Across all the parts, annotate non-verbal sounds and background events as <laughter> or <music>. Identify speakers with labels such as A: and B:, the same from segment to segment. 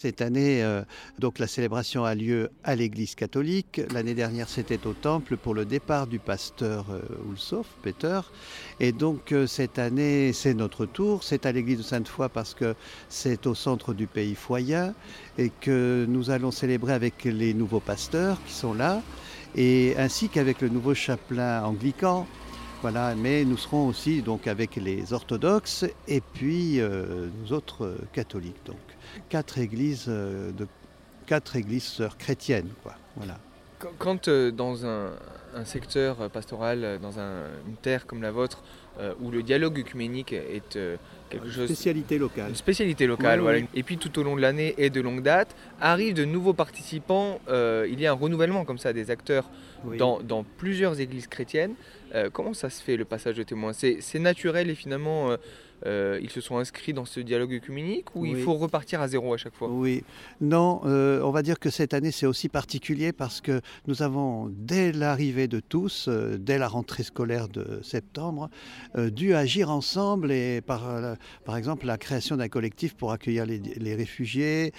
A: Cette année, euh, donc la célébration a lieu à l'église catholique. L'année dernière, c'était au temple pour le départ du pasteur euh, Peter. Et donc euh, cette année, c'est notre tour. C'est à l'église de Sainte-Foy parce que c'est au centre du pays foyen et que nous allons célébrer avec les nouveaux pasteurs qui sont là et ainsi qu'avec le nouveau chapelain anglican. Voilà, mais nous serons aussi donc avec les orthodoxes et puis nous autres catholiques. Donc quatre églises, euh, quatre églises sœurs chrétiennes. Voilà.
B: Quand euh, dans un, secteur pastoral, dans une terre comme la vôtre, euh, où le dialogue œcuménique est quelque chose...
A: Spécialité locale.
B: Une spécialité locale, voilà. Et puis tout au long de l'année et de longue date, arrivent de nouveaux participants. il y a un renouvellement comme ça des acteurs dans, dans, plusieurs églises chrétiennes. comment ça se fait le passage de témoins? C'est naturel et finalement euh, ils se sont inscrits dans ce dialogue œcuménique ou il faut repartir à zéro à chaque fois?
A: Oui, non, euh, on va dire que cette année c'est aussi particulier parce que nous avons, dès l'arrivée de tous, euh, dès la rentrée scolaire de septembre, dû agir ensemble et par, par exemple la création d'un collectif pour accueillir les, réfugiés,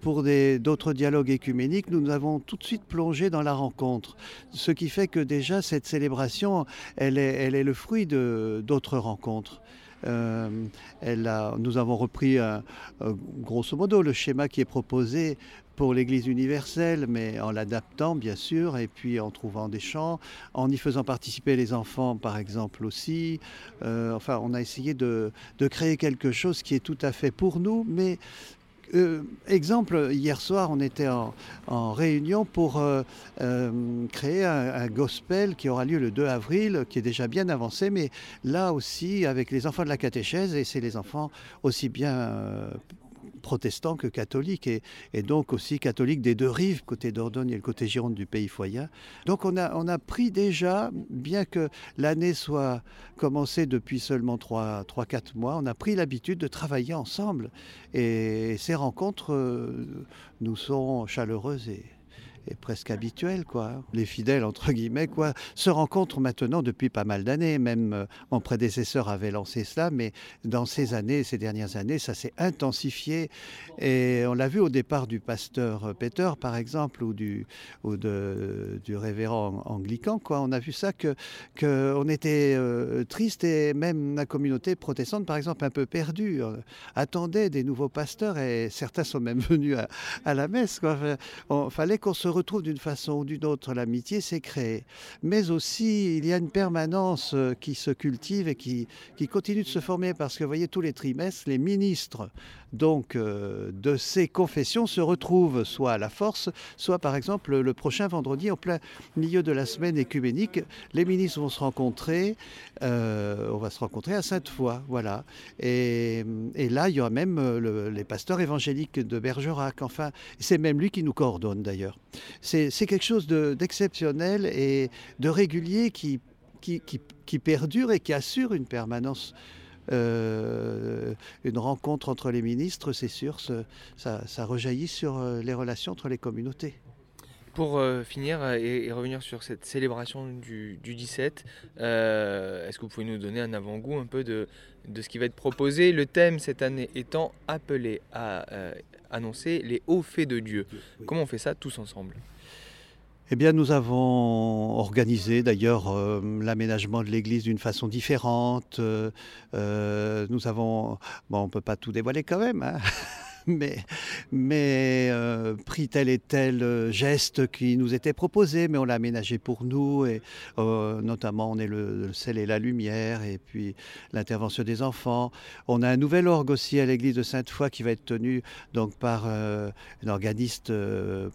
A: pour d'autres dialogues œcuméniques, nous nous avons tout de suite plongé dans la rencontre. Ce qui fait que déjà cette célébration, elle est, elle est le fruit d'autres rencontres. Euh, nous avons repris grosso modo le schéma qui est proposé pour l'Église universelle, mais en l'adaptant bien sûr, et puis en trouvant des chants, en y faisant participer les enfants par exemple aussi. Euh, enfin, on a essayé de, de, créer quelque chose qui est tout à fait pour nous, mais euh, exemple, hier soir, on était en, réunion pour euh, euh, créer un, gospel qui aura lieu le 2 avril, qui est déjà bien avancé, mais là aussi avec les enfants de la catéchèse, et c'est les enfants aussi bien protestants que catholiques, et, donc aussi catholiques des deux rives, côté Dordogne et le côté Gironde du pays foyen. Donc on a, on a pris déjà, bien que l'année soit commencée depuis seulement 3-4 mois, on a pris l'habitude de travailler ensemble. Et ces rencontres euh, nous sont chaleureuses et, est presque habituel, quoi. Les fidèles, entre guillemets, quoi, se rencontrent maintenant depuis pas mal d'années. Même euh, mon prédécesseur avait lancé cela, mais dans ces années, ces dernières années, ça s'est intensifié. Et on l'a vu au départ du pasteur Peter, par exemple, ou du, ou de, du révérend anglican, quoi. On a vu ça que, que on était euh, triste et même la communauté protestante, par exemple, un peu perdue, euh, attendait des nouveaux pasteurs et certains sont même venus à, à la messe, quoi. Il fallait qu'on se retrouve d'une façon ou d'une autre, l'amitié s'est créée. Mais aussi, il y a une permanence euh, qui se cultive et qui, qui continue de se former parce que, vous voyez, tous les trimestres, les ministres donc euh, de ces confessions se retrouvent soit à la force, soit par exemple le prochain vendredi, en plein milieu de la semaine écuménique, les ministres vont se rencontrer, euh, on va se rencontrer à Sainte-Foy, voilà. Et, là, il y aura même les pasteurs évangéliques de Bergerac, enfin, c'est même lui qui nous coordonne d'ailleurs c'est quelque chose d'exceptionnel et de régulier qui, perdure et qui assure une permanence. Euh, une rencontre entre les ministres, c'est sûr, ça, rejaillit sur euh, les relations entre les communautés.
B: Pour euh, finir et, revenir sur cette célébration du, 17, est-ce que vous pouvez nous donner un avant-goût un peu de, de, ce qui va être proposé? Le thème cette année étant appelé à annoncer les hauts faits de Dieu. Comment on fait ça tous ensemble?
A: Eh bien, nous avons organisé d'ailleurs euh, l'aménagement de l'église d'une façon différente. Euh, euh, nous avons, bon, on peut pas tout dévoiler quand même. Hein <laughs> <laughs> mais, euh, pris tel et tel euh, geste qui nous était proposé, mais on l'a aménagé pour nous, et euh, notamment on est le, sel et la lumière, et puis l'intervention des enfants. On a un nouvel orgue aussi à l'église de Sainte-Foy qui va être tenu donc par une organiste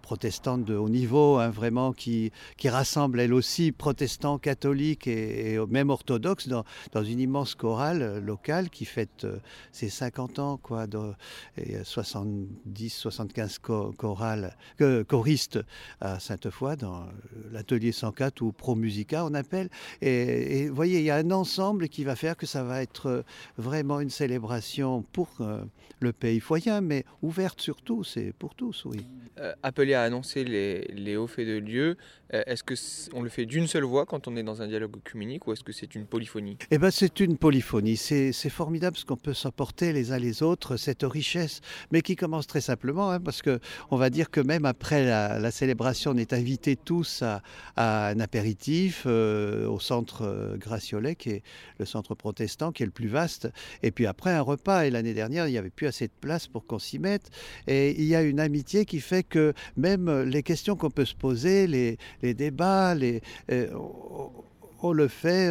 A: protestante de haut niveau, hein, vraiment qui, qui rassemble elle aussi protestants, catholiques et, même orthodoxes dans, dans, une immense chorale locale qui fête ses 50 ans, quoi, et 70-75 chorales, choristes à Sainte-Foy, dans l'atelier 104 ou Pro Musica on appelle. Et vous voyez, il y a un ensemble qui va faire que ça va être vraiment une célébration pour euh, le pays foyen, mais ouverte surtout, c'est pour tous, oui.
B: Euh, appelé à annoncer les, les hauts faits de Dieu, euh, est-ce que on le fait d'une seule voix quand on est dans un dialogue œcuménique ou est-ce que c'est une polyphonie?
A: Eh bien, c'est une polyphonie. C'est formidable ce qu'on peut s'apporter les uns les autres, cette richesse mais qui commence très simplement, hein, parce que on va dire que même après la, célébration, on est invités tous à, un apéritif euh, au centre euh, Graciolet, qui est le centre protestant, qui est le plus vaste, et puis après un repas. Et l'année dernière, il n'y avait plus assez de place pour qu'on s'y mette. Et il y a une amitié qui fait que même les questions qu'on peut se poser, les, débats, euh, on, le fait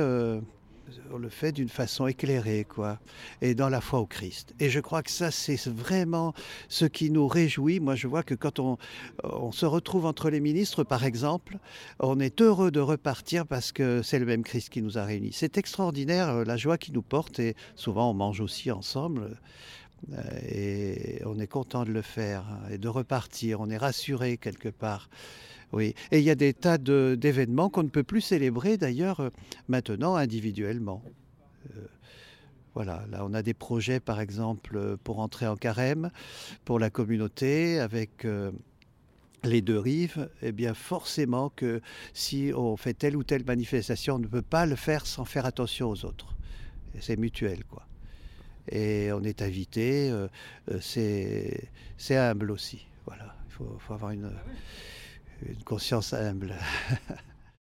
A: on le fait d'une façon éclairée, quoi, et dans la foi au Christ. Et je crois que ça, c'est vraiment ce qui nous réjouit. Moi, je vois que quand on, on se retrouve entre les ministres, par exemple, on est heureux de repartir parce que c'est le même Christ qui nous a réunis. C'est extraordinaire euh, la joie qui nous porte, et souvent on mange aussi ensemble. Euh, et on est content de le faire hein, et de repartir. On est rassuré quelque part. Oui, et il y a des tas d'événements qu'on ne peut plus célébrer d'ailleurs euh, maintenant individuellement. Euh, voilà, là on a des projets par exemple pour entrer en carême pour la communauté avec les deux rives, eh bien forcément que si on fait telle ou telle manifestation, on ne peut pas le faire sans faire attention aux autres. C'est mutuel quoi et on est invité. Euh, euh, c'est humble aussi. Voilà, il faut, avoir une, une conscience humble. <laughs>